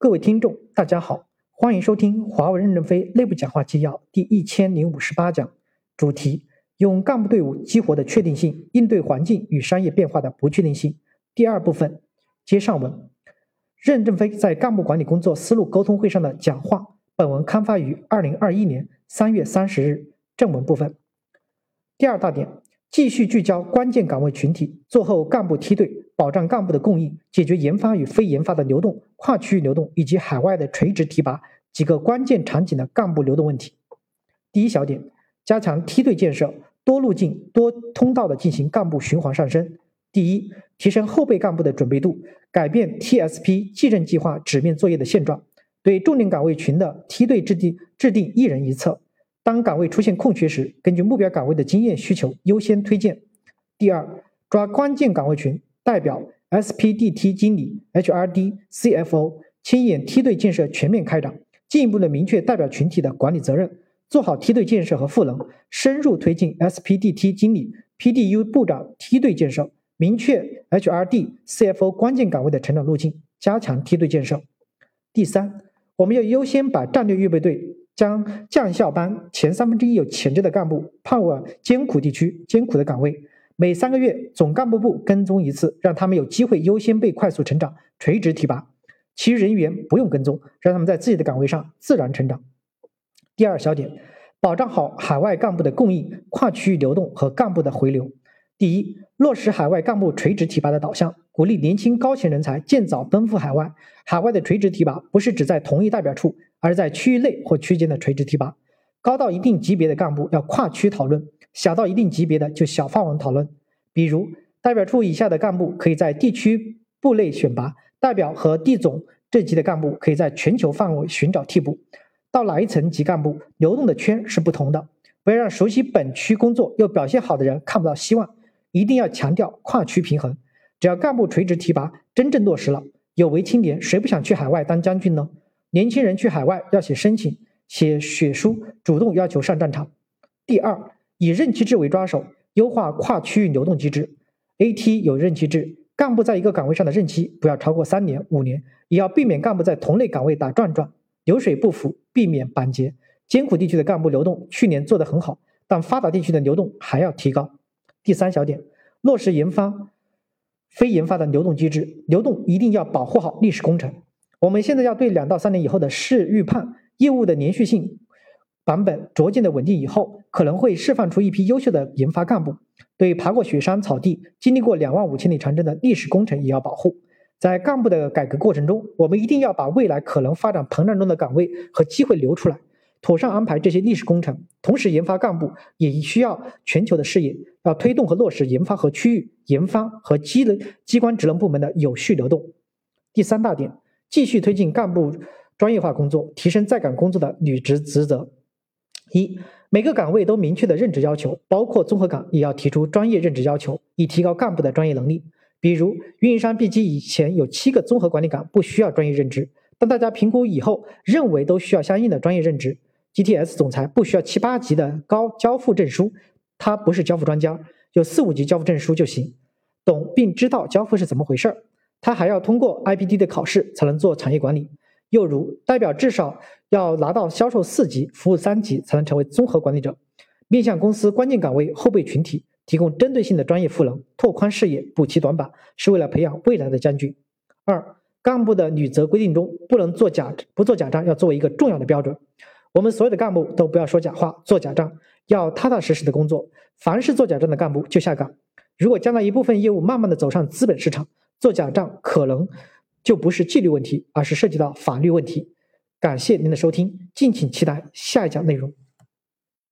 各位听众，大家好，欢迎收听华为任正非内部讲话纪要第一千零五十八讲，主题：用干部队伍激活的确定性应对环境与商业变化的不确定性。第二部分，接上文。任正非在干部管理工作思路沟通会上的讲话，本文刊发于二零二一年三月三十日。正文部分。第二大点。继续聚焦关键岗位群体，做好干部梯队，保障干部的供应，解决研发与非研发的流动、跨区域流动以及海外的垂直提拔几个关键场景的干部流动问题。第一小点，加强梯队建设，多路径、多通道的进行干部循环上升。第一，提升后备干部的准备度，改变 TSP 继任计划纸面作业的现状，对重点岗位群的梯队制定制定一人一策。当岗位出现空缺时，根据目标岗位的经验需求优先推荐。第二，抓关键岗位群代表 SPDT 经理、HRD、CFO，牵引梯队建设全面开展，进一步的明确代表群体的管理责任，做好梯队建设和赋能，深入推进 SPDT 经理、PDU 部长梯队建设，明确 HRD、CFO 关键岗位的成长路径，加强梯队建设。第三，我们要优先把战略预备队。将将校班前三分之一有潜质的干部派往艰苦地区、艰苦的岗位，每三个月总干部部跟踪一次，让他们有机会优先被快速成长、垂直提拔；其余人员不用跟踪，让他们在自己的岗位上自然成长。第二小点，保障好海外干部的供应、跨区域流动和干部的回流。第一，落实海外干部垂直提拔的导向，鼓励年轻高潜人才尽早奔赴海外。海外的垂直提拔不是只在同一代表处。而是在区域内或区间的垂直提拔，高到一定级别的干部要跨区讨论，小到一定级别的就小范围讨论。比如，代表处以下的干部可以在地区部内选拔，代表和地总这级的干部可以在全球范围寻找替补。到哪一层级干部，流动的圈是不同的。不要让熟悉本区工作又表现好的人看不到希望，一定要强调跨区平衡。只要干部垂直提拔真正落实了，有为青年谁不想去海外当将军呢？年轻人去海外要写申请、写血书，主动要求上战场。第二，以任期制为抓手，优化跨区域流动机制。AT 有任期制，干部在一个岗位上的任期不要超过三年、五年，也要避免干部在同类岗位打转转，流水不腐，避免板结。艰苦地区的干部流动去年做得很好，但发达地区的流动还要提高。第三小点，落实研发、非研发的流动机制，流动一定要保护好历史工程。我们现在要对两到三年以后的事预判业务的连续性版本逐渐的稳定以后，可能会释放出一批优秀的研发干部。对爬过雪山草地、经历过两万五千里长征的历史工程也要保护。在干部的改革过程中，我们一定要把未来可能发展膨胀中的岗位和机会留出来，妥善安排这些历史工程。同时，研发干部也需要全球的视野，要推动和落实研发和区域研发和机能机关职能部门的有序流动。第三大点。继续推进干部专业化工作，提升在岗工作的履职职责。一，每个岗位都明确的任职要求，包括综合岗也要提出专业任职要求，以提高干部的专业能力。比如，运营商 B 级以前有七个综合管理岗不需要专业任职，但大家评估以后认为都需要相应的专业任职。GTS 总裁不需要七八级的高交付证书，他不是交付专家，有四五级交付证书就行，懂并知道交付是怎么回事儿。他还要通过 IPD 的考试才能做产业管理。又如，代表至少要拿到销售四级、服务三级才能成为综合管理者。面向公司关键岗位后备群体，提供针对性的专业赋能，拓宽视野，补齐短板，是为了培养未来的将军。二、干部的履责规定中，不能做假，不做假账要作为一个重要的标准。我们所有的干部都不要说假话、做假账，要踏踏实实的工作。凡是做假账的干部就下岗。如果将来一部分业务慢慢的走上资本市场，做假账可能就不是纪律问题，而是涉及到法律问题。感谢您的收听，敬请期待下一讲内容。